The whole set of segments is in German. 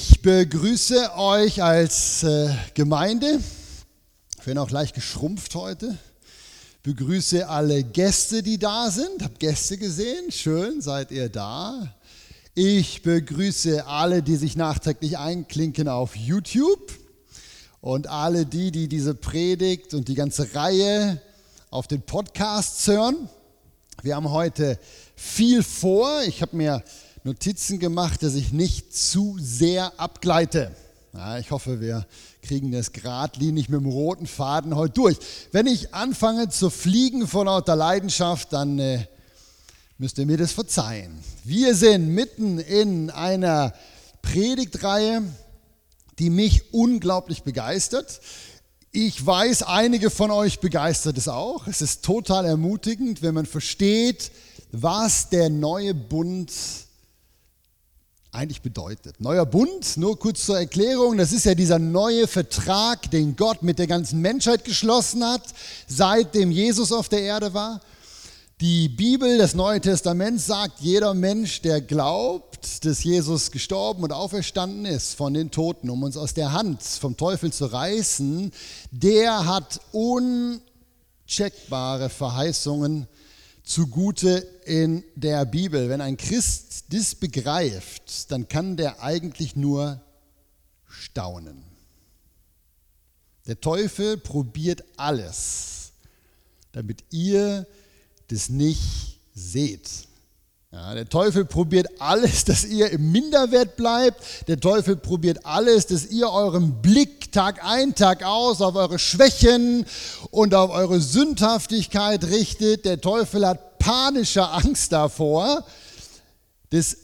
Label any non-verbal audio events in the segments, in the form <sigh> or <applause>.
Ich begrüße euch als äh, Gemeinde. Bin auch leicht geschrumpft heute. Begrüße alle Gäste, die da sind. Hab Gäste gesehen. Schön, seid ihr da. Ich begrüße alle, die sich nachträglich einklinken auf YouTube und alle die, die diese Predigt und die ganze Reihe auf den Podcasts hören. Wir haben heute viel vor. Ich habe mir Notizen gemacht, dass ich nicht zu sehr abgleite. Ja, ich hoffe, wir kriegen das geradlinig mit dem roten Faden heute durch. Wenn ich anfange zu fliegen vor lauter Leidenschaft, dann äh, müsst ihr mir das verzeihen. Wir sind mitten in einer Predigtreihe, die mich unglaublich begeistert. Ich weiß, einige von euch begeistert es auch. Es ist total ermutigend, wenn man versteht, was der neue Bund ist eigentlich bedeutet. Neuer Bund, nur kurz zur Erklärung, das ist ja dieser neue Vertrag, den Gott mit der ganzen Menschheit geschlossen hat, seitdem Jesus auf der Erde war. Die Bibel, das Neue Testament sagt, jeder Mensch, der glaubt, dass Jesus gestorben und auferstanden ist von den Toten, um uns aus der Hand vom Teufel zu reißen, der hat uncheckbare Verheißungen zugute in der Bibel. Wenn ein Christ das begreift, dann kann der eigentlich nur staunen. Der Teufel probiert alles, damit ihr das nicht seht. Ja, der Teufel probiert alles, dass ihr im Minderwert bleibt. Der Teufel probiert alles, dass ihr euren Blick Tag ein, Tag aus auf eure Schwächen und auf eure Sündhaftigkeit richtet. Der Teufel hat panische Angst davor, dass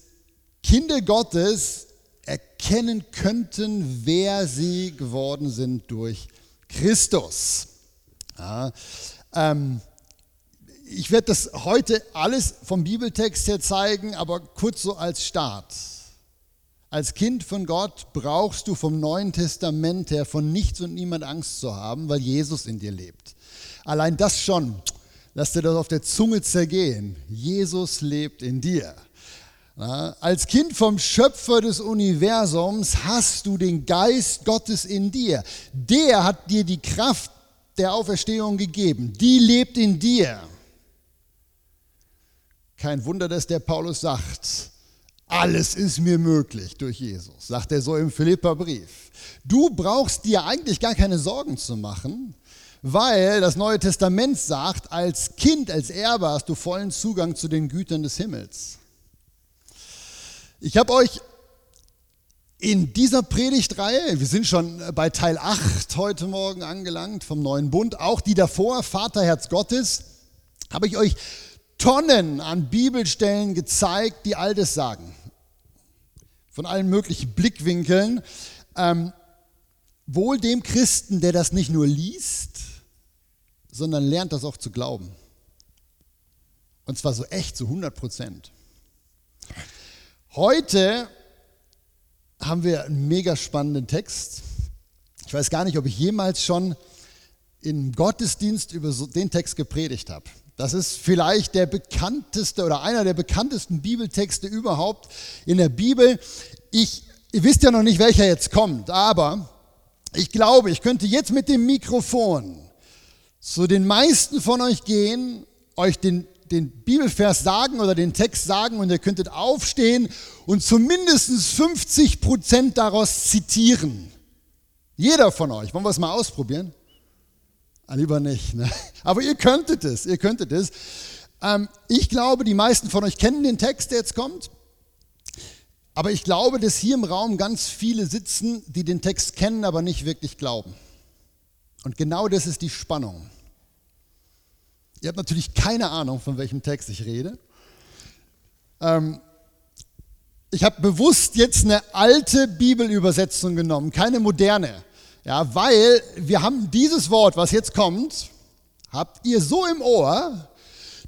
Kinder Gottes erkennen könnten, wer sie geworden sind durch Christus. Ja, ähm, ich werde das heute alles vom Bibeltext her zeigen, aber kurz so als Start. Als Kind von Gott brauchst du vom Neuen Testament her von nichts und niemand Angst zu haben, weil Jesus in dir lebt. Allein das schon, lass dir das auf der Zunge zergehen. Jesus lebt in dir. Als Kind vom Schöpfer des Universums hast du den Geist Gottes in dir. Der hat dir die Kraft der Auferstehung gegeben. Die lebt in dir. Kein Wunder, dass der Paulus sagt, alles ist mir möglich durch Jesus, sagt er so im Philipperbrief. Du brauchst dir eigentlich gar keine Sorgen zu machen, weil das Neue Testament sagt, als Kind, als Erbe hast du vollen Zugang zu den Gütern des Himmels. Ich habe euch in dieser Predigtreihe, wir sind schon bei Teil 8 heute Morgen angelangt vom neuen Bund, auch die davor, Vaterherz Gottes, habe ich euch Tonnen an Bibelstellen gezeigt, die all das sagen. Von allen möglichen Blickwinkeln. Ähm, wohl dem Christen, der das nicht nur liest, sondern lernt das auch zu glauben. Und zwar so echt, so 100 Prozent. Heute haben wir einen mega spannenden Text. Ich weiß gar nicht, ob ich jemals schon im Gottesdienst über so den Text gepredigt habe. Das ist vielleicht der bekannteste oder einer der bekanntesten Bibeltexte überhaupt in der Bibel. Ich, ihr wisst ja noch nicht, welcher jetzt kommt, aber ich glaube, ich könnte jetzt mit dem Mikrofon zu den meisten von euch gehen, euch den, den Bibelvers sagen oder den Text sagen und ihr könntet aufstehen und zumindest 50 Prozent daraus zitieren. Jeder von euch. Wollen wir es mal ausprobieren? Ah, lieber nicht. Ne? Aber ihr könntet es, ihr könntet es. Ähm, ich glaube, die meisten von euch kennen den Text, der jetzt kommt. Aber ich glaube, dass hier im Raum ganz viele sitzen, die den Text kennen, aber nicht wirklich glauben. Und genau das ist die Spannung. Ihr habt natürlich keine Ahnung, von welchem Text ich rede. Ähm, ich habe bewusst jetzt eine alte Bibelübersetzung genommen, keine moderne. Ja, weil wir haben dieses Wort, was jetzt kommt, habt ihr so im Ohr,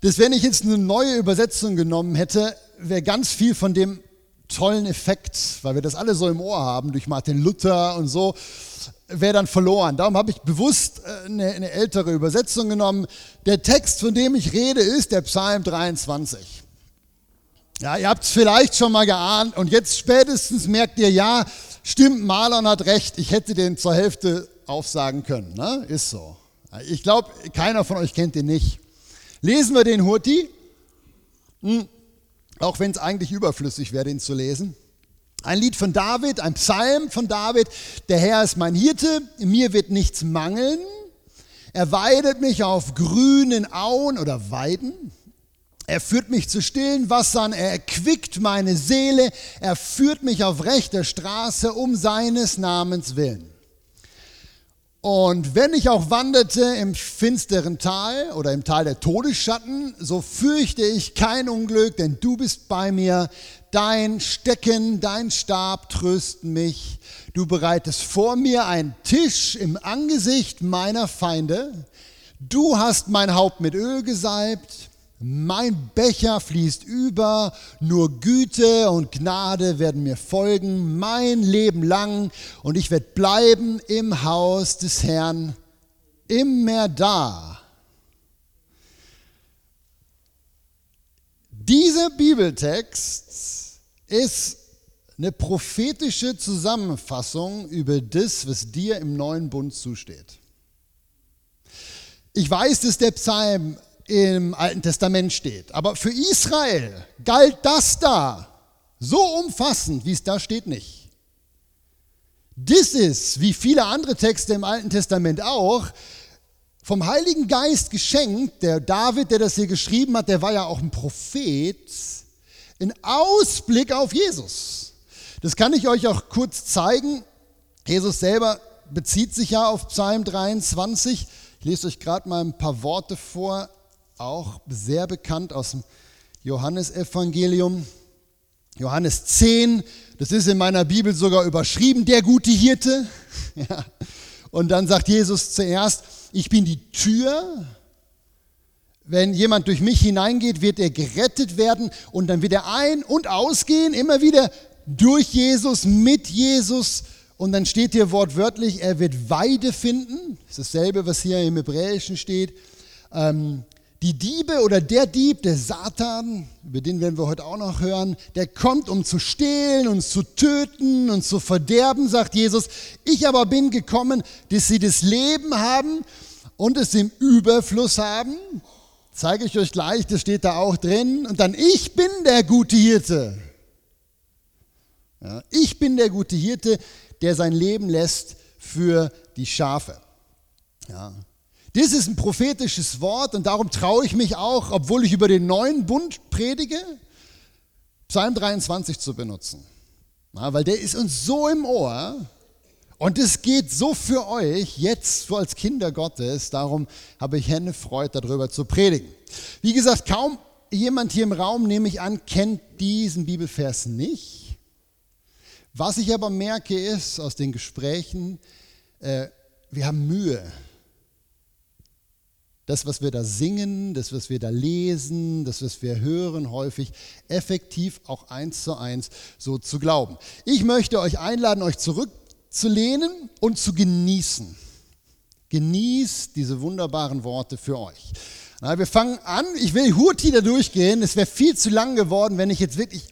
dass wenn ich jetzt eine neue Übersetzung genommen hätte, wäre ganz viel von dem tollen Effekt, weil wir das alle so im Ohr haben, durch Martin Luther und so, wäre dann verloren. Darum habe ich bewusst äh, eine, eine ältere Übersetzung genommen. Der Text, von dem ich rede, ist der Psalm 23. Ja, ihr habt es vielleicht schon mal geahnt und jetzt spätestens merkt ihr, ja, stimmt, Marlon hat recht, ich hätte den zur Hälfte aufsagen können. Ne? Ist so. Ich glaube, keiner von euch kennt den nicht. Lesen wir den Hurti, hm. auch wenn es eigentlich überflüssig wäre, den zu lesen. Ein Lied von David, ein Psalm von David. Der Herr ist mein Hirte, mir wird nichts mangeln. Er weidet mich auf grünen Auen oder Weiden. Er führt mich zu stillen Wassern, er erquickt meine Seele, er führt mich auf rechter Straße um seines Namens willen. Und wenn ich auch wanderte im finsteren Tal oder im Tal der Todesschatten, so fürchte ich kein Unglück, denn du bist bei mir. Dein Stecken, dein Stab trösten mich. Du bereitest vor mir einen Tisch im Angesicht meiner Feinde. Du hast mein Haupt mit Öl gesalbt mein Becher fließt über, nur Güte und Gnade werden mir folgen, mein Leben lang, und ich werde bleiben im Haus des Herrn immer da. Dieser Bibeltext ist eine prophetische Zusammenfassung über das, was dir im neuen Bund zusteht. Ich weiß, dass der Psalm im Alten Testament steht. Aber für Israel galt das da so umfassend, wie es da steht, nicht. Das ist, wie viele andere Texte im Alten Testament auch, vom Heiligen Geist geschenkt. Der David, der das hier geschrieben hat, der war ja auch ein Prophet. Ein Ausblick auf Jesus. Das kann ich euch auch kurz zeigen. Jesus selber bezieht sich ja auf Psalm 23. Ich lese euch gerade mal ein paar Worte vor auch sehr bekannt aus dem Johannesevangelium. Johannes 10, das ist in meiner Bibel sogar überschrieben, der gute Hirte. <laughs> Ja. Und dann sagt Jesus zuerst, ich bin die Tür. Wenn jemand durch mich hineingeht, wird er gerettet werden und dann wird er ein- und ausgehen, immer wieder durch Jesus, mit Jesus. Und dann steht hier wortwörtlich, er wird Weide finden. Das ist dasselbe, was hier im Hebräischen steht. Ähm, die Diebe oder der Dieb, der Satan, über den werden wir heute auch noch hören, der kommt, um zu stehlen, uns zu töten und zu verderben, sagt Jesus. Ich aber bin gekommen, dass sie das Leben haben und es im Überfluss haben. Zeige ich euch gleich, das steht da auch drin. Und dann, ich bin der gute Hirte. Ja, ich bin der gute Hirte, der sein Leben lässt für die Schafe. Ja. Das ist ein prophetisches Wort und darum traue ich mich auch, obwohl ich über den neuen Bund predige, Psalm 23 zu benutzen. Ja, weil der ist uns so im Ohr und es geht so für euch jetzt so als Kinder Gottes. Darum habe ich Hände Freude, darüber zu predigen. Wie gesagt, kaum jemand hier im Raum, nehme ich an, kennt diesen Bibelvers nicht. Was ich aber merke ist aus den Gesprächen, äh, wir haben Mühe das, was wir da singen, das, was wir da lesen, das, was wir hören, häufig effektiv auch eins zu eins so zu glauben. Ich möchte euch einladen, euch zurückzulehnen und zu genießen. Genießt diese wunderbaren Worte für euch. Na, wir fangen an. Ich will Hurti da durchgehen. Es wäre viel zu lang geworden, wenn ich jetzt wirklich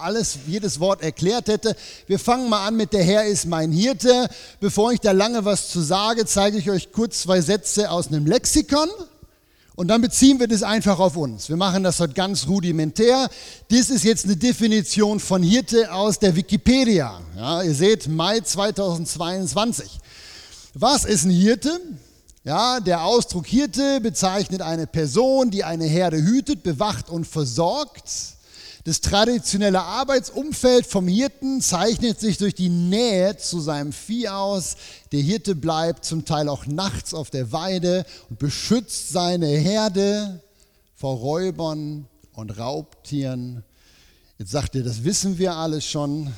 alles, jedes Wort erklärt hätte. Wir fangen mal an mit der Herr ist mein Hirte. Bevor ich da lange was zu sage, zeige ich euch kurz zwei Sätze aus einem Lexikon. Und dann beziehen wir das einfach auf uns. Wir machen das heute ganz rudimentär. Das ist jetzt eine Definition von Hirte aus der Wikipedia. Ja, ihr seht, Mai 2022. Was ist ein Hirte? Ja, der Ausdruck Hirte bezeichnet eine Person, die eine Herde hütet, bewacht und versorgt. Das traditionelle Arbeitsumfeld vom Hirten zeichnet sich durch die Nähe zu seinem Vieh aus. Der Hirte bleibt zum Teil auch nachts auf der Weide und beschützt seine Herde vor Räubern und Raubtieren. Jetzt sagt ihr, das wissen wir alles schon,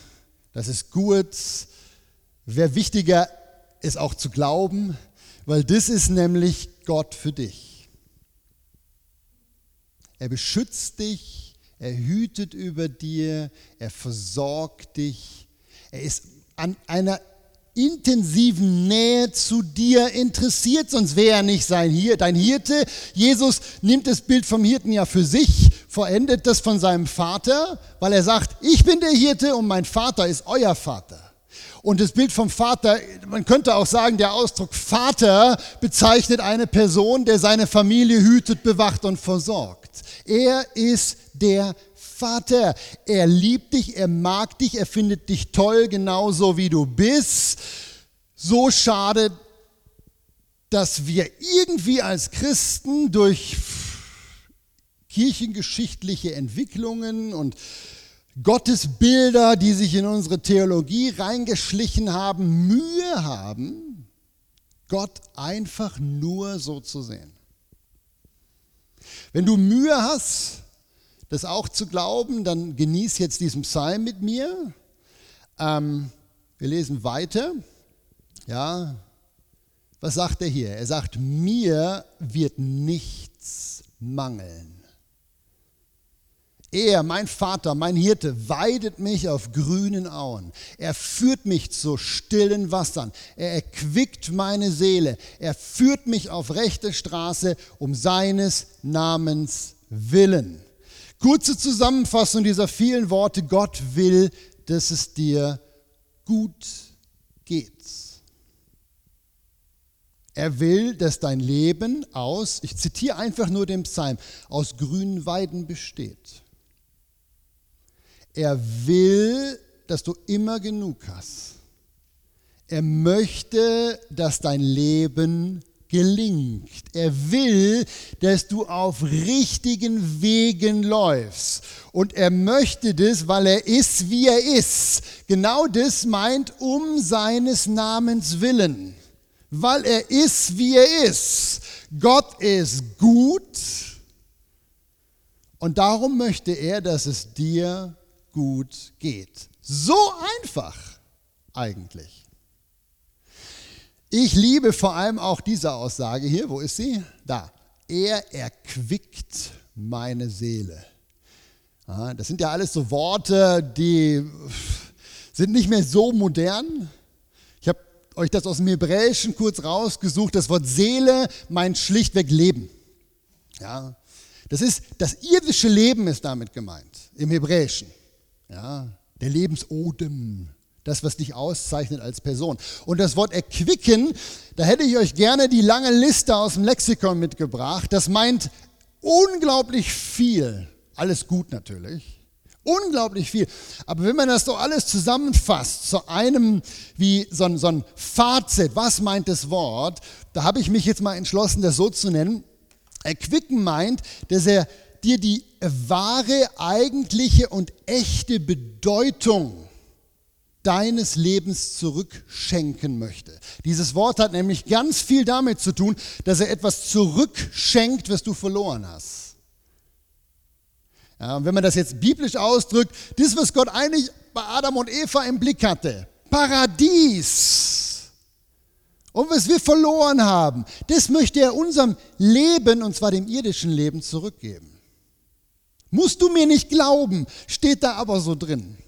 das ist gut. Wäre wichtiger, es auch zu glauben, weil das ist nämlich Gott für dich. Er beschützt dich, er hütet über dir, er versorgt dich. Er ist an einer intensiven Nähe zu dir interessiert, sonst wäre er nicht sein Hier, dein Hirte. Jesus nimmt das Bild vom Hirten ja für sich, verendet das von seinem Vater, weil er sagt, ich bin der Hirte und mein Vater ist euer Vater. Und das Bild vom Vater, man könnte auch sagen, der Ausdruck Vater bezeichnet eine Person, der seine Familie hütet, bewacht und versorgt. Er ist der Vater. Er liebt dich, er mag dich, er findet dich toll, genauso wie du bist. So schade, dass wir irgendwie als Christen durch kirchengeschichtliche Entwicklungen und Gottesbilder, die sich in unsere Theologie reingeschlichen haben, Mühe haben, Gott einfach nur so zu sehen. Wenn du Mühe hast, das auch zu glauben, dann genieß jetzt diesen Psalm mit mir. Ähm, wir lesen weiter. Ja, was sagt er hier? Er sagt, mir wird nichts mangeln. Er, mein Vater, mein Hirte, weidet mich auf grünen Auen. Er führt mich zu stillen Wassern. Er erquickt meine Seele. Er führt mich auf rechte Straße um seines Namens willen. Kurze Zusammenfassung dieser vielen Worte. Gott will, dass es dir gut geht. Er will, dass dein Leben aus, ich zitiere einfach nur den Psalm, aus grünen Weiden besteht. Er will, dass du immer genug hast. Er möchte, dass dein Leben gelingt. Er will, dass du auf richtigen Wegen läufst. Und er möchte das, weil er ist, wie er ist. Genau das meint um seines Namens willen. Weil er ist, wie er ist. Gott ist gut. Und darum möchte er, dass es dir gut geht. So einfach eigentlich. Ich liebe vor allem auch diese Aussage hier. Wo ist sie? Da. Er erquickt meine Seele. Das sind ja alles so Worte, die sind nicht mehr so modern. Ich habe euch das aus dem Hebräischen kurz rausgesucht. Das Wort Seele meint schlichtweg Leben. Ja, das ist das irdische Leben ist damit gemeint im Hebräischen. Ja, der Lebensodem, das, was dich auszeichnet als Person. Und das Wort erquicken, da hätte ich euch gerne die lange Liste aus dem Lexikon mitgebracht. Das meint unglaublich viel. Alles gut natürlich. Unglaublich viel. Aber wenn man das doch alles zusammenfasst zu einem, wie so ein, so ein Fazit, was meint das Wort, da habe ich mich jetzt mal entschlossen, das so zu nennen. Erquicken meint, dass er dir die wahre, eigentliche und echte Bedeutung deines Lebens zurückschenken möchte. Dieses Wort hat nämlich ganz viel damit zu tun, dass er etwas zurückschenkt, was du verloren hast. Ja, und wenn man das jetzt biblisch ausdrückt, das, was Gott eigentlich bei Adam und Eva im Blick hatte, Paradies, und was wir verloren haben, das möchte er unserem Leben, und zwar dem irdischen Leben, zurückgeben. Musst du mir nicht glauben, steht da aber so drin.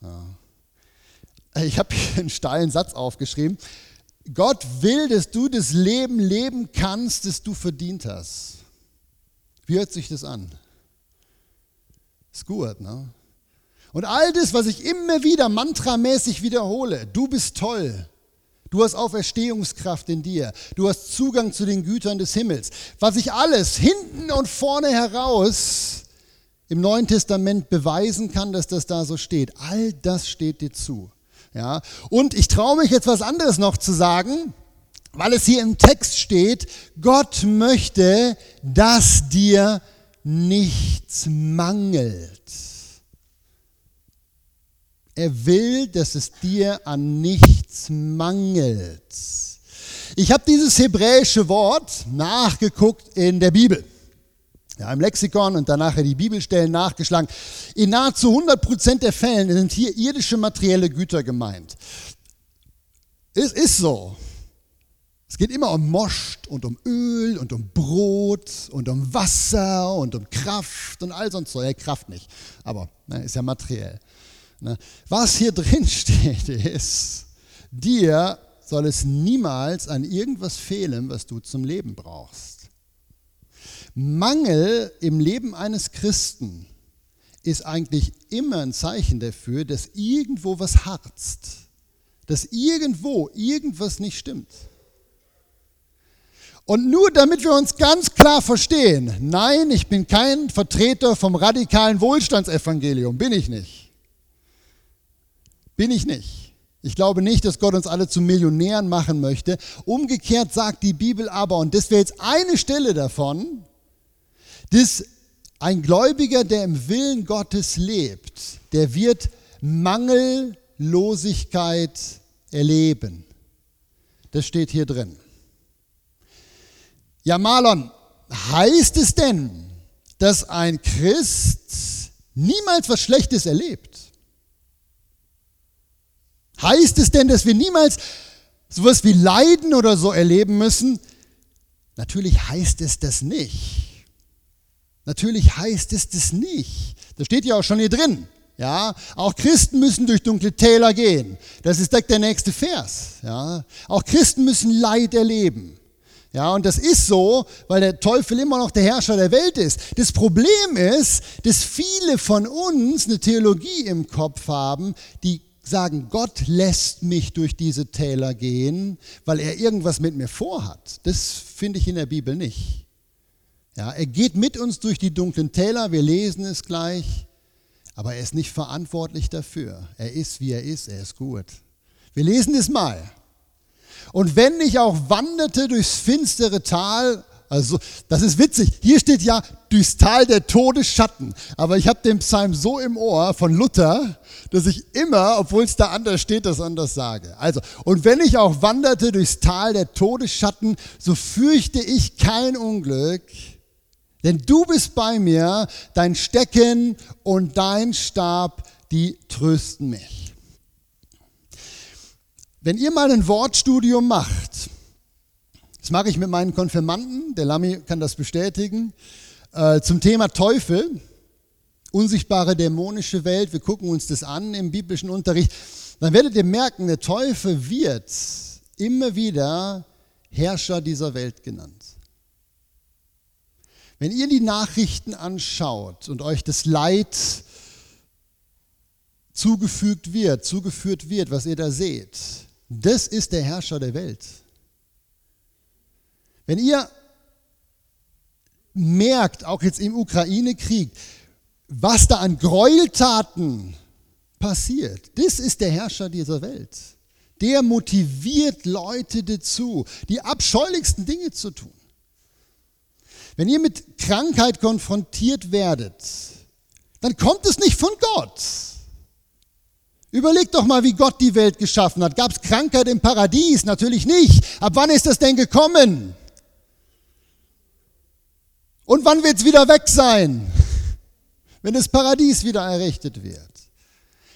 Ja. Ich habe hier einen steilen Satz aufgeschrieben. Gott will, dass du das Leben leben kannst, das du verdient hast. Wie hört sich das an? Ist gut, ne? Und all das, was ich immer wieder mantramäßig wiederhole, du bist toll, Du hast Auferstehungskraft in dir. Du hast Zugang zu den Gütern des Himmels. Was ich alles hinten und vorne heraus im Neuen Testament beweisen kann, dass das da so steht. All das steht dir zu. Ja? Und ich traue mich jetzt was anderes noch zu sagen, weil es hier im Text steht, Gott möchte, dass dir nichts mangelt. Er will, dass es dir an nichts mangelt. Ich habe dieses hebräische Wort nachgeguckt in der Bibel. Ja, Im Lexikon und danach die Bibelstellen nachgeschlagen. In nahezu 100 Prozent der Fällen sind hier irdische materielle Güter gemeint. Es ist so. Es geht immer um Most und um Öl und um Brot und um Wasser und um Kraft und all sonst so. Ja, Kraft nicht, aber ne, ist ja materiell. Ne? Was hier drin <laughs> steht, ist, dir soll es niemals an irgendwas fehlen, was du zum Leben brauchst. Mangel im Leben eines Christen ist eigentlich immer ein Zeichen dafür, dass irgendwo was harzt, dass irgendwo irgendwas nicht stimmt. Und nur damit wir uns ganz klar verstehen, nein, ich bin kein Vertreter vom radikalen Wohlstandsevangelium, bin ich nicht. Bin ich nicht. Ich glaube nicht, dass Gott uns alle zu Millionären machen möchte. Umgekehrt sagt die Bibel aber, und das wäre jetzt eine Stelle davon, dass ein Gläubiger, der im Willen Gottes lebt, der wird Mangellosigkeit erleben. Das steht hier drin. Ja, Marlon, heißt es denn, dass ein Christ niemals was Schlechtes erlebt? Heißt es denn, dass wir niemals sowas wie Leiden oder so erleben müssen? Natürlich heißt es das nicht. Natürlich heißt es das nicht. Das steht ja auch schon hier drin. Ja, auch Christen müssen durch dunkle Täler gehen. Das ist der nächste Vers. Ja, auch Christen müssen Leid erleben. Ja, und das ist so, weil der Teufel immer noch der Herrscher der Welt ist. Das Problem ist, dass viele von uns eine Theologie im Kopf haben, die sagen, Gott lässt mich durch diese Täler gehen, weil er irgendwas mit mir vorhat. Das finde ich in der Bibel nicht. Ja, er geht mit uns durch die dunklen Täler, wir lesen es gleich, aber er ist nicht verantwortlich dafür. Er ist, wie er ist, er ist gut. Wir lesen es mal. Und wenn ich auch wanderte durchs finstere Tal, also das ist witzig, hier steht ja durchs Tal der Todesschatten, aber ich habe den Psalm so im Ohr von Luther, dass ich immer, obwohl es da anders steht, das anders sage. Also, und wenn ich auch wanderte durchs Tal der Todesschatten, so fürchte ich kein Unglück, denn du bist bei mir, dein Stecken und dein Stab, die trösten mich. Wenn ihr mal ein Wortstudium macht, das mache ich mit meinen Konfirmanden, der Lami kann das bestätigen, äh, zum Thema Teufel, unsichtbare dämonische Welt, wir gucken uns das an im biblischen Unterricht, dann werdet ihr merken, der Teufel wird immer wieder Herrscher dieser Welt genannt. Wenn ihr die Nachrichten anschaut und euch das Leid zugefügt wird, zugeführt wird, was ihr da seht, das ist der Herrscher der Welt. Wenn ihr merkt, auch jetzt im Ukraine-Krieg, was da an Gräueltaten passiert, das ist der Herrscher dieser Welt. Der motiviert Leute dazu, die abscheulichsten Dinge zu tun. Wenn ihr mit Krankheit konfrontiert werdet, dann kommt es nicht von Gott. Überleg doch mal, wie Gott die Welt geschaffen hat. Gab es Krankheit im Paradies? Natürlich nicht. Ab wann ist das denn gekommen? Und wann wird es wieder weg sein? Wenn das Paradies wieder errichtet wird.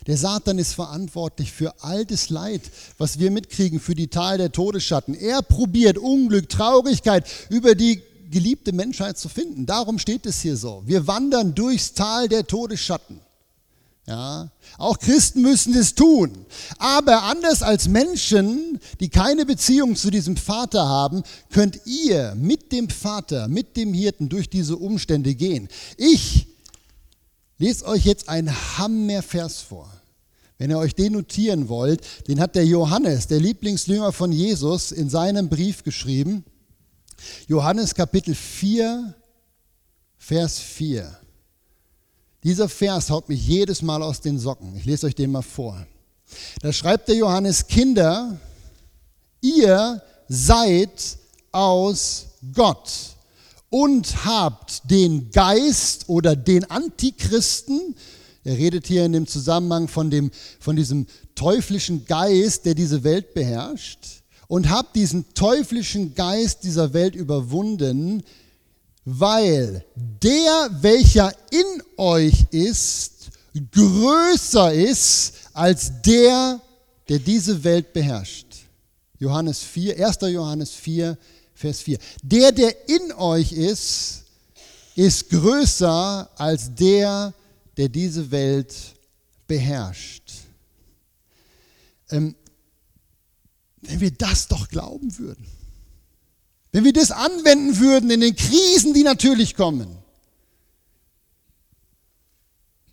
Der Satan ist verantwortlich für all das Leid, was wir mitkriegen, für die Tal der Todesschatten. Er probiert Unglück, Traurigkeit über die geliebte Menschheit zu finden. Darum steht es hier so. Wir wandern durchs Tal der Todesschatten. Ja, auch Christen müssen es tun. Aber anders als Menschen, die keine Beziehung zu diesem Vater haben, könnt ihr mit dem Vater, mit dem Hirten durch diese Umstände gehen. Ich lese euch jetzt einen Hammervers vor. Wenn ihr euch den notieren wollt, den hat der Johannes, der Lieblingsjünger von Jesus, in seinem Brief geschrieben. Johannes Kapitel 4, Vers 4. Dieser Vers haut mich jedes Mal aus den Socken. Ich lese euch den mal vor. Da schreibt der Johannes, Kinder, ihr seid aus Gott und habt den Geist oder den Antichristen, er redet hier in dem Zusammenhang von, dem, von diesem teuflischen Geist, der diese Welt beherrscht, und habt diesen teuflischen Geist dieser Welt überwunden, weil der, welcher in euch ist, größer ist als der, der diese Welt beherrscht. Johannes 4, 1. Johannes 4, Vers 4. Der, der in euch ist, ist größer als der, der diese Welt beherrscht. Ähm, wenn wir das doch glauben würden, wenn wir das anwenden würden in den Krisen, die natürlich kommen.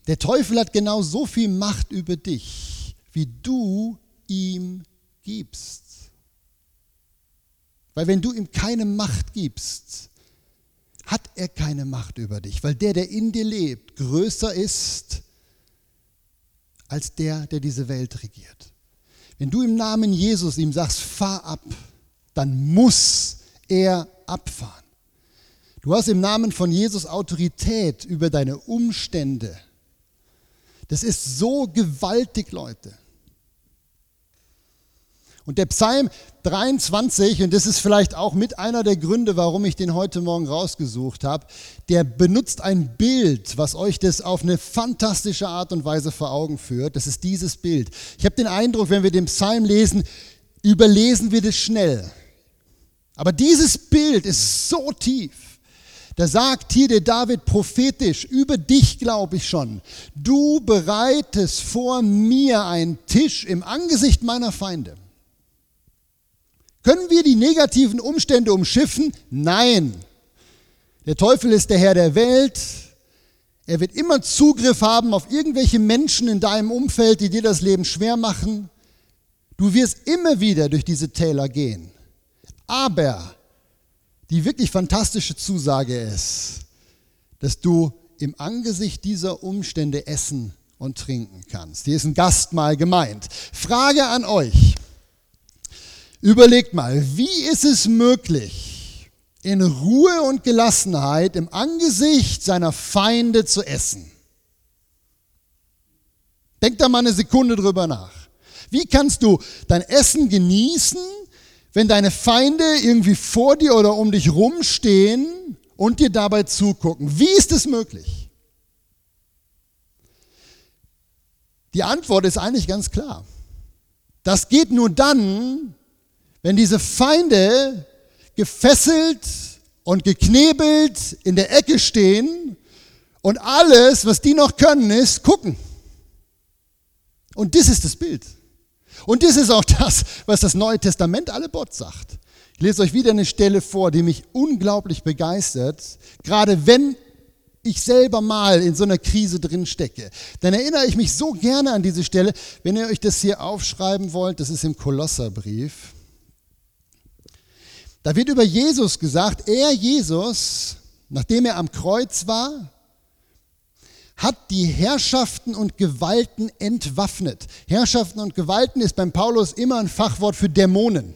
Der Teufel hat genau so viel Macht über dich, wie du ihm gibst. Weil wenn du ihm keine Macht gibst, hat er keine Macht über dich, weil der, der in dir lebt, größer ist als der, der diese Welt regiert. Wenn du im Namen Jesus ihm sagst, fahr ab, dann muss er abfahren. Du hast im Namen von Jesus Autorität über deine Umstände. Das ist so gewaltig, Leute. Und der Psalm 23, und das ist vielleicht auch mit einer der Gründe, warum ich den heute Morgen rausgesucht habe, der benutzt ein Bild, was euch das auf eine fantastische Art und Weise vor Augen führt. Das ist dieses Bild. Ich habe den Eindruck, wenn wir den Psalm lesen, überlesen wir das schnell. Aber dieses Bild ist so tief. Da sagt hier der David prophetisch, über dich glaube ich schon, du bereitest vor mir einen Tisch im Angesicht meiner Feinde. Können wir die negativen Umstände umschiffen? Nein. Der Teufel ist der Herr der Welt. Er wird immer Zugriff haben auf irgendwelche Menschen in deinem Umfeld, die dir das Leben schwer machen. Du wirst immer wieder durch diese Täler gehen. Aber die wirklich fantastische Zusage ist, dass du im Angesicht dieser Umstände essen und trinken kannst. Hier ist ein Gastmahl gemeint. Frage an euch. Überlegt mal, wie ist es möglich, in Ruhe und Gelassenheit im Angesicht seiner Feinde zu essen? Denk da mal eine Sekunde drüber nach. Wie kannst du dein Essen genießen, wenn deine Feinde irgendwie vor dir oder um dich rumstehen und dir dabei zugucken? Wie ist es möglich? Die Antwort ist eigentlich ganz klar. Das geht nur dann, wenn diese Feinde gefesselt und geknebelt in der Ecke stehen und alles, was die noch können, ist gucken. Und das ist das Bild. Und das ist auch das, was das Neue Testament alle Bot sagt. Ich lese euch wieder eine Stelle vor, die mich unglaublich begeistert, gerade wenn ich selber mal in so einer Krise drin stecke. Dann erinnere ich mich so gerne an diese Stelle. Wenn ihr euch das hier aufschreiben wollt, das ist im Kolosserbrief. Da wird über Jesus gesagt, er Jesus, nachdem er am Kreuz war, hat die Herrschaften und Gewalten entwaffnet. Herrschaften und Gewalten ist beim Paulus immer ein Fachwort für Dämonen.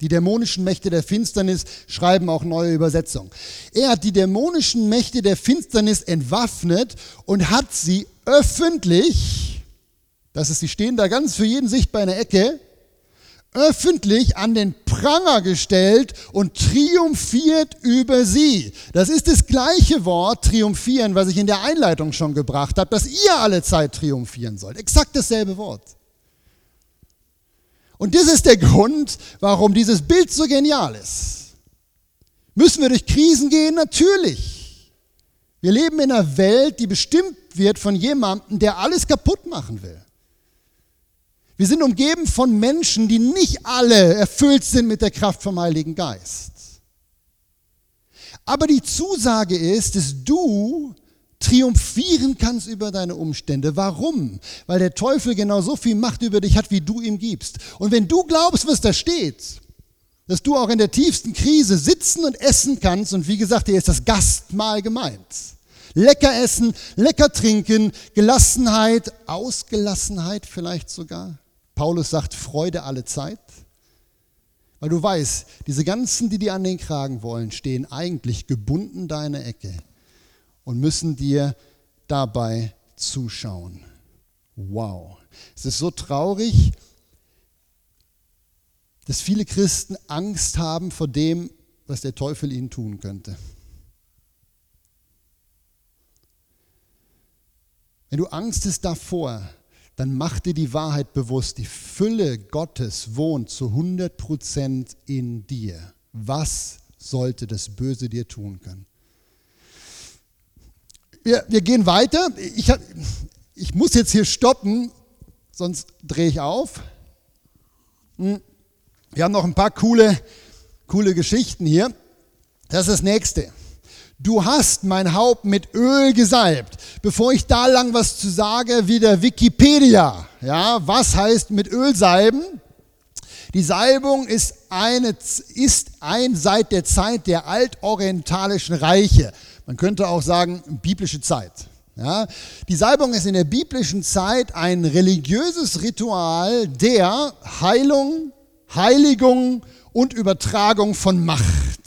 Die dämonischen Mächte der Finsternis schreiben auch neue Übersetzungen. Er hat die dämonischen Mächte der Finsternis entwaffnet und hat sie öffentlich, das ist, sie stehen da ganz für jeden sichtbar in der Ecke, öffentlich an den Pranger gestellt und triumphiert über sie. Das ist das gleiche Wort, triumphieren, was ich in der Einleitung schon gebracht habe, dass ihr alle Zeit triumphieren sollt. Exakt dasselbe Wort. Und das ist der Grund, warum dieses Bild so genial ist. Müssen wir durch Krisen gehen? Natürlich. Wir leben in einer Welt, die bestimmt wird von jemandem, der alles kaputt machen will. Wir sind umgeben von Menschen, die nicht alle erfüllt sind mit der Kraft vom Heiligen Geist. Aber die Zusage ist, dass du triumphieren kannst über deine Umstände. Warum? Weil der Teufel genau so viel Macht über dich hat, wie du ihm gibst. Und wenn du glaubst, was da steht, dass du auch in der tiefsten Krise sitzen und essen kannst, und wie gesagt, hier ist das Gastmahl gemeint. Lecker essen, lecker trinken, Gelassenheit, Ausgelassenheit vielleicht sogar. Paulus sagt Freude alle Zeit, weil du weißt, diese ganzen, die dir an den Kragen wollen, stehen eigentlich gebunden deiner Ecke und müssen dir dabei zuschauen. Wow. Es ist so traurig, dass viele Christen Angst haben vor dem, was der Teufel ihnen tun könnte. Wenn du Angst hast davor, dann mach dir die Wahrheit bewusst. Die Fülle Gottes wohnt zu 100% in dir. Was sollte das Böse dir tun können? Wir, wir gehen weiter. Ich, ich muss jetzt hier stoppen, sonst drehe ich auf. Hm. Wir haben noch ein paar coole, coole Geschichten hier. Das ist das nächste. Du hast mein Haupt mit Öl gesalbt. Bevor ich da lang was zu sage, wieder Wikipedia. Ja, was heißt mit Öl salben? Die Salbung ist, eine, ist ein seit der Zeit der altorientalischen Reiche. Man könnte auch sagen, biblische Zeit. Ja, die Salbung ist in der biblischen Zeit ein religiöses Ritual der Heilung, Heiligung und Übertragung von Macht.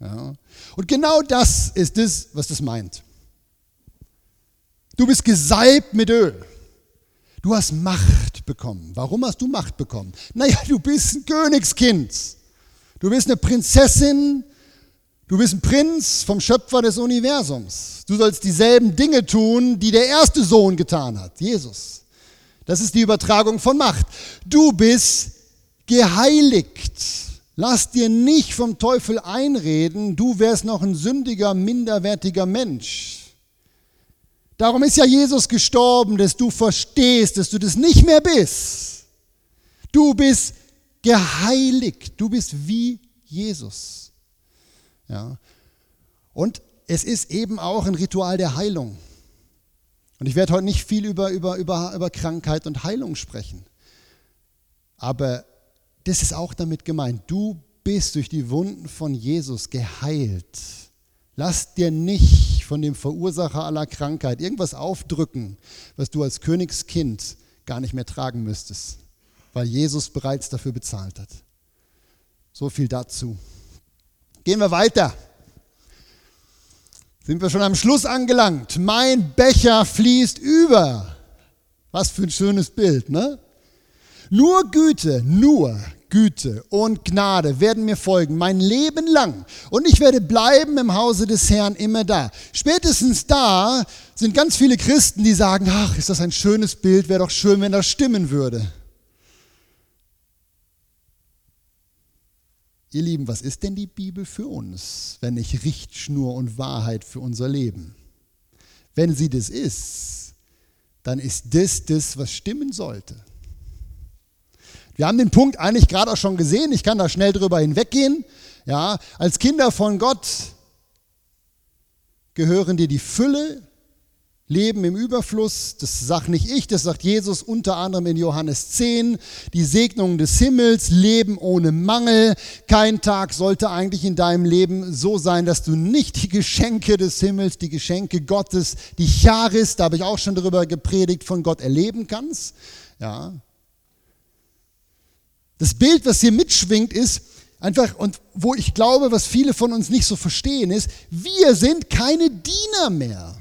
Ja. Und genau das ist es, was das meint. Du bist gesalbt mit Öl. Du hast Macht bekommen. Warum hast du Macht bekommen? Naja, du bist ein Königskind. Du bist eine Prinzessin. Du bist ein Prinz vom Schöpfer des Universums. Du sollst dieselben Dinge tun, die der erste Sohn getan hat, Jesus. Das ist die Übertragung von Macht. Du bist geheiligt. Lass dir nicht vom Teufel einreden, du wärst noch ein sündiger, minderwertiger Mensch. Darum ist ja Jesus gestorben, dass du verstehst, dass du das nicht mehr bist. Du bist geheiligt, du bist wie Jesus. Ja. Und es ist eben auch ein Ritual der Heilung. Und ich werde heute nicht viel über, über, über, über Krankheit und Heilung sprechen. Aber das ist auch damit gemeint. Du bist durch die Wunden von Jesus geheilt. Lass dir nicht von dem Verursacher aller Krankheit irgendwas aufdrücken, was du als Königskind gar nicht mehr tragen müsstest, weil Jesus bereits dafür bezahlt hat. So viel dazu. Gehen wir weiter. Sind wir schon am Schluss angelangt. Mein Becher fließt über. Was für ein schönes Bild, ne? Nur Güte, nur Güte und Gnade werden mir folgen, mein Leben lang. Und ich werde bleiben im Hause des Herrn immer da. Spätestens da sind ganz viele Christen, die sagen, ach, ist das ein schönes Bild, wäre doch schön, wenn das stimmen würde. Ihr Lieben, was ist denn die Bibel für uns, wenn nicht Richtschnur und Wahrheit für unser Leben? Wenn sie das ist, dann ist das das, was stimmen sollte. Wir haben den Punkt eigentlich gerade auch schon gesehen. Ich kann da schnell drüber hinweggehen. Ja, als Kinder von Gott gehören dir die Fülle, Leben im Überfluss. Das sagt nicht ich, das sagt Jesus unter anderem in Johannes 10. Die Segnungen des Himmels, Leben ohne Mangel. Kein Tag sollte eigentlich in deinem Leben so sein, dass du nicht die Geschenke des Himmels, die Geschenke Gottes, die Charis, da habe ich auch schon darüber gepredigt, von Gott erleben kannst. Ja, das Bild, was hier mitschwingt, ist einfach, und wo ich glaube, was viele von uns nicht so verstehen, ist, wir sind keine Diener mehr.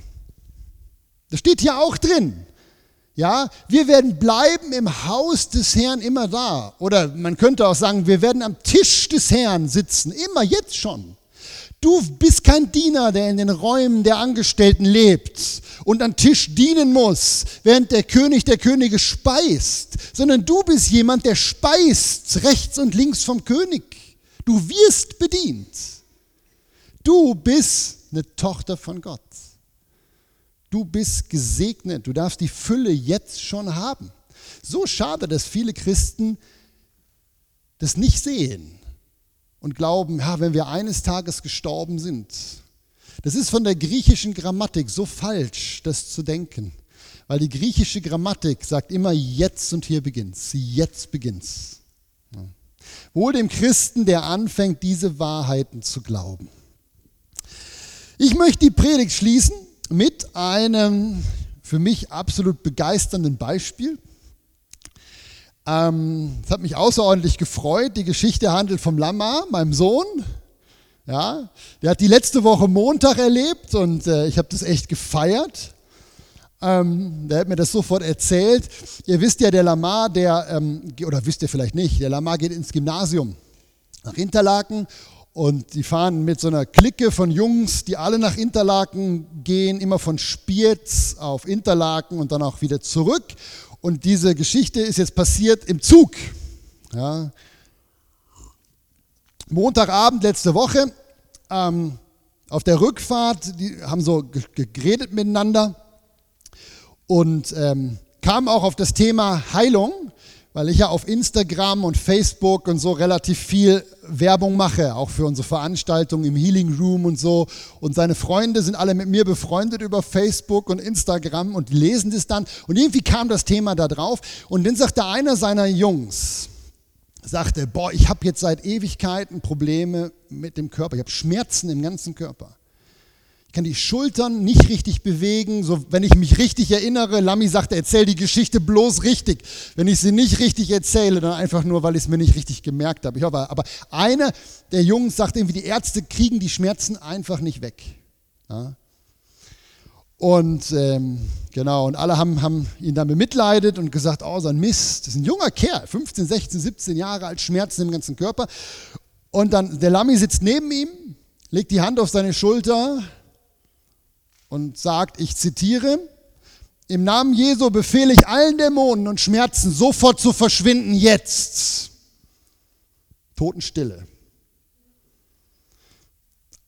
Das steht hier auch drin. Ja, wir werden bleiben im Haus des Herrn immer da. Oder man könnte auch sagen, wir werden am Tisch des Herrn sitzen, immer jetzt schon. Du bist kein Diener, der in den Räumen der Angestellten lebt und am Tisch dienen muss, während der König der Könige speist, sondern du bist jemand, der speist rechts und links vom König. Du wirst bedient. Du bist eine Tochter von Gott. Du bist gesegnet. Du darfst die Fülle jetzt schon haben. So schade, dass viele Christen das nicht sehen und glauben, ja, wenn wir eines Tages gestorben sind. Das ist von der griechischen Grammatik so falsch, das zu denken. Weil die griechische Grammatik sagt immer jetzt und hier beginnt's. Jetzt beginnt's. Ja. Wohl dem Christen, der anfängt, diese Wahrheiten zu glauben. Ich möchte die Predigt schließen mit einem für mich absolut begeisternden Beispiel. Ähm, es hat mich außerordentlich gefreut. Die Geschichte handelt vom Lama, meinem Sohn. Ja, der hat die letzte Woche Montag erlebt und äh, ich habe das echt gefeiert. Ähm, der hat mir das sofort erzählt. Ihr wisst ja, der Lamar, der, ähm, oder wisst ihr vielleicht nicht, der Lamar geht ins Gymnasium nach Interlaken Und die fahren mit so einer Clique von Jungs, die alle nach Interlaken gehen, immer von Spiez auf Interlaken und dann auch wieder zurück. Und diese Geschichte ist jetzt passiert im Zug. Ja. Montagabend letzte Woche ähm, auf der Rückfahrt, die haben so geredet miteinander und ähm, kamen auch auf das Thema Heilung weil ich ja auf Instagram und Facebook und so relativ viel Werbung mache, auch für unsere Veranstaltungen im Healing Room und so. Und seine Freunde sind alle mit mir befreundet über Facebook und Instagram und lesen das dann. Und irgendwie kam das Thema da drauf. Und dann sagte einer seiner Jungs, sagte, boah, ich habe jetzt seit Ewigkeiten Probleme mit dem Körper. Ich habe Schmerzen im ganzen Körper kann die Schultern nicht richtig bewegen. So, wenn ich mich richtig erinnere, Lami sagte, erzähl die Geschichte bloß richtig. Wenn ich sie nicht richtig erzähle, dann einfach nur, weil ich es mir nicht richtig gemerkt habe. Ich hoffe, aber einer der Jungs sagt irgendwie, die Ärzte kriegen die Schmerzen einfach nicht weg. Ja? Und ähm, genau, und alle haben, haben ihn dann bemitleidet und gesagt, oh, so ein Mist, das ist ein junger Kerl, 15, 16, 17 Jahre alt, Schmerzen im ganzen Körper. Und dann, der Lami sitzt neben ihm, legt die Hand auf seine Schulter und sagt, ich zitiere, im Namen Jesu befehle ich allen Dämonen und Schmerzen sofort zu verschwinden, jetzt. Totenstille.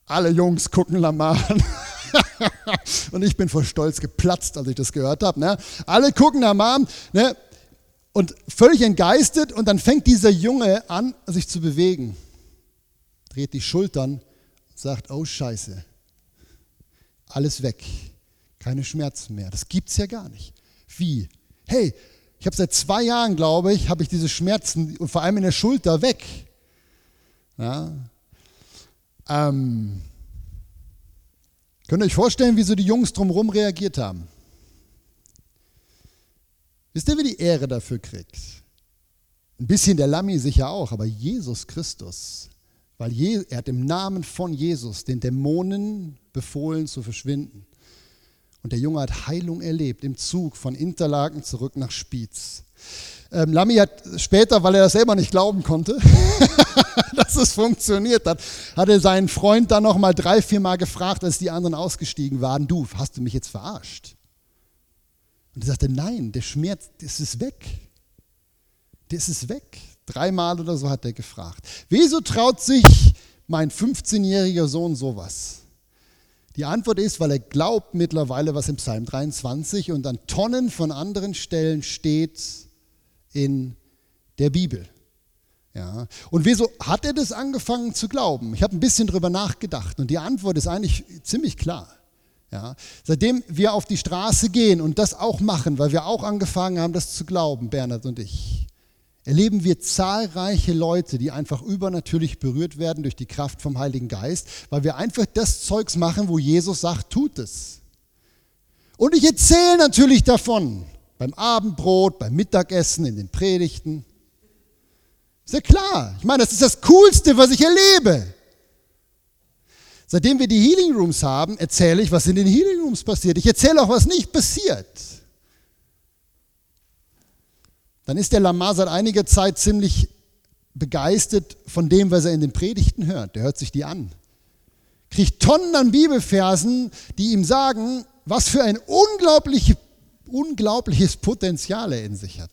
Alle Jungs gucken Lamar an. <laughs> und ich bin vor Stolz geplatzt, als ich das gehört habe. Ne? Alle gucken Lamar ne? und völlig entgeistet. Und dann fängt dieser Junge an, sich zu bewegen. Dreht die Schultern und sagt, oh Scheiße, alles weg. Keine Schmerzen mehr. Das gibt es ja gar nicht. Wie? Hey, ich habe seit zwei Jahren, glaube ich, habe ich diese Schmerzen und vor allem in der Schulter weg. Ja. Ähm, könnt ihr euch vorstellen, wie so die Jungs drumherum reagiert haben? Wisst ihr, wie die Ehre dafür kriegt? Ein bisschen der Lammi sicher auch, aber Jesus Christus weil er hat im Namen von Jesus den Dämonen befohlen zu verschwinden. Und der Junge hat Heilung erlebt im Zug von Interlaken zurück nach Spiez. Ähm, Lamy hat später, weil er das selber nicht glauben konnte, <laughs> dass es funktioniert hat, hat er seinen Freund dann nochmal drei, vier Mal gefragt, als die anderen ausgestiegen waren, du, hast du mich jetzt verarscht? Und er sagte, nein, der Schmerz, das ist weg. Das ist weg. Dreimal oder so hat er gefragt. Wieso traut sich mein 15-jähriger Sohn sowas? Die Antwort ist, weil er glaubt mittlerweile, was im Psalm 23 und an Tonnen von anderen Stellen steht in der Bibel. Ja. Und wieso hat er das angefangen zu glauben? Ich habe ein bisschen drüber nachgedacht und die Antwort ist eigentlich ziemlich klar. Ja. Seitdem wir auf die Straße gehen und das auch machen, weil wir auch angefangen haben, das zu glauben, Bernhard und ich, erleben wir zahlreiche Leute, die einfach übernatürlich berührt werden durch die Kraft vom Heiligen Geist, weil wir einfach das Zeugs machen, wo Jesus sagt, tut es. Und ich erzähle natürlich davon beim Abendbrot, beim Mittagessen, in den Predigten. Ist ja klar. Ich meine, das ist das Coolste, was ich erlebe. Seitdem wir die Healing Rooms haben, erzähle ich, was in den Healing Rooms passiert. Ich erzähle auch, was nicht passiert dann ist der Lamar seit einiger Zeit ziemlich begeistert von dem, was er in den Predigten hört. Der hört sich die an. Kriegt Tonnen an Bibelversen, die ihm sagen, was für ein unglaublich, unglaubliches Potenzial er in sich hat.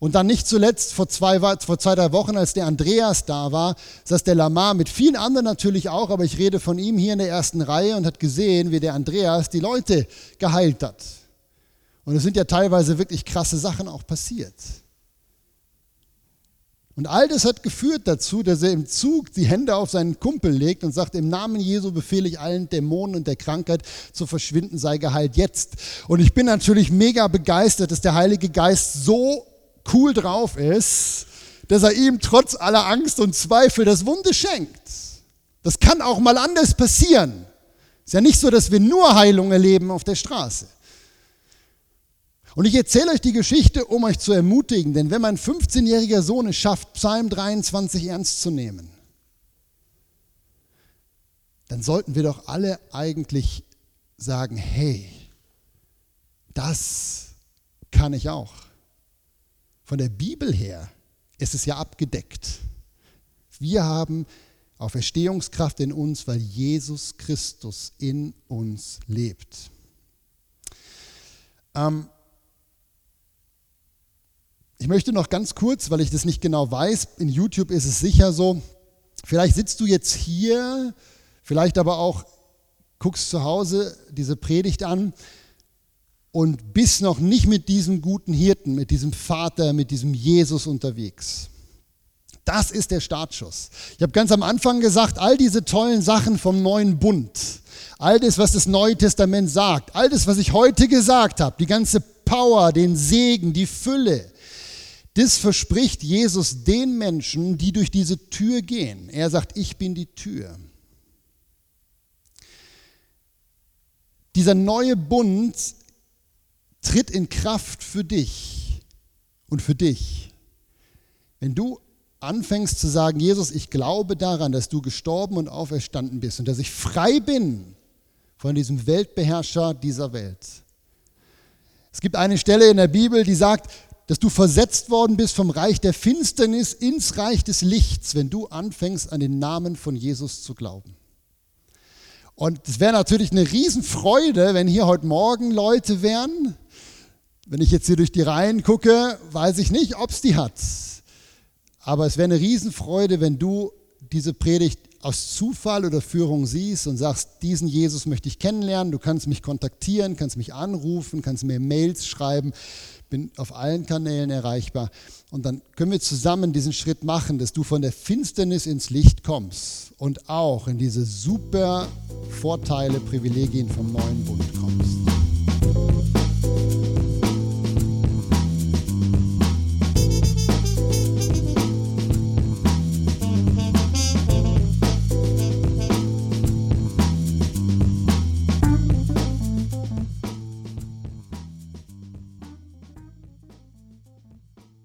Und dann nicht zuletzt vor zwei, vor zwei, drei Wochen, als der Andreas da war, saß der Lamar mit vielen anderen natürlich auch, aber ich rede von ihm hier in der ersten Reihe und hat gesehen, wie der Andreas die Leute geheilt hat. Und es sind ja teilweise wirklich krasse Sachen auch passiert. Und all das hat geführt dazu, dass er im Zug die Hände auf seinen Kumpel legt und sagt, im Namen Jesu befehle ich allen Dämonen und der Krankheit zu verschwinden, sei geheilt jetzt. Und ich bin natürlich mega begeistert, dass der Heilige Geist so cool drauf ist, dass er ihm trotz aller Angst und Zweifel das Wunde schenkt. Das kann auch mal anders passieren. Ist ja nicht so, dass wir nur Heilung erleben auf der Straße. Und ich erzähle euch die Geschichte, um euch zu ermutigen, denn wenn mein 15-jähriger Sohn es schafft, Psalm 23 ernst zu nehmen, dann sollten wir doch alle eigentlich sagen, hey, das kann ich auch. Von der Bibel her ist es ja abgedeckt. Wir haben Auferstehungskraft in uns, weil Jesus Christus in uns lebt. Ähm, ich möchte noch ganz kurz, weil ich das nicht genau weiß, in YouTube ist es sicher so, vielleicht sitzt du jetzt hier, vielleicht aber auch guckst zu Hause diese Predigt an und bist noch nicht mit diesem guten Hirten, mit diesem Vater, mit diesem Jesus unterwegs. Das ist der Startschuss. Ich habe ganz am Anfang gesagt, all diese tollen Sachen vom neuen Bund, all das, was das Neue Testament sagt, all das, was ich heute gesagt habe, die ganze Power, den Segen, die Fülle, das verspricht Jesus den Menschen, die durch diese Tür gehen. Er sagt, ich bin die Tür. Dieser neue Bund tritt in Kraft für dich und für dich. Wenn du anfängst zu sagen, Jesus, ich glaube daran, dass du gestorben und auferstanden bist und dass ich frei bin von diesem Weltbeherrscher dieser Welt. Es gibt eine Stelle in der Bibel, die sagt, dass du versetzt worden bist vom Reich der Finsternis ins Reich des Lichts, wenn du anfängst an den Namen von Jesus zu glauben. Und es wäre natürlich eine Riesenfreude, wenn hier heute Morgen Leute wären. Wenn ich jetzt hier durch die Reihen gucke, weiß ich nicht, ob es die hat. Aber es wäre eine Riesenfreude, wenn du diese Predigt aus Zufall oder Führung siehst und sagst, diesen Jesus möchte ich kennenlernen, du kannst mich kontaktieren, kannst mich anrufen, kannst mir Mails schreiben, bin auf allen Kanälen erreichbar. Und dann können wir zusammen diesen Schritt machen, dass du von der Finsternis ins Licht kommst und auch in diese super Vorteile, Privilegien vom neuen Bund kommst.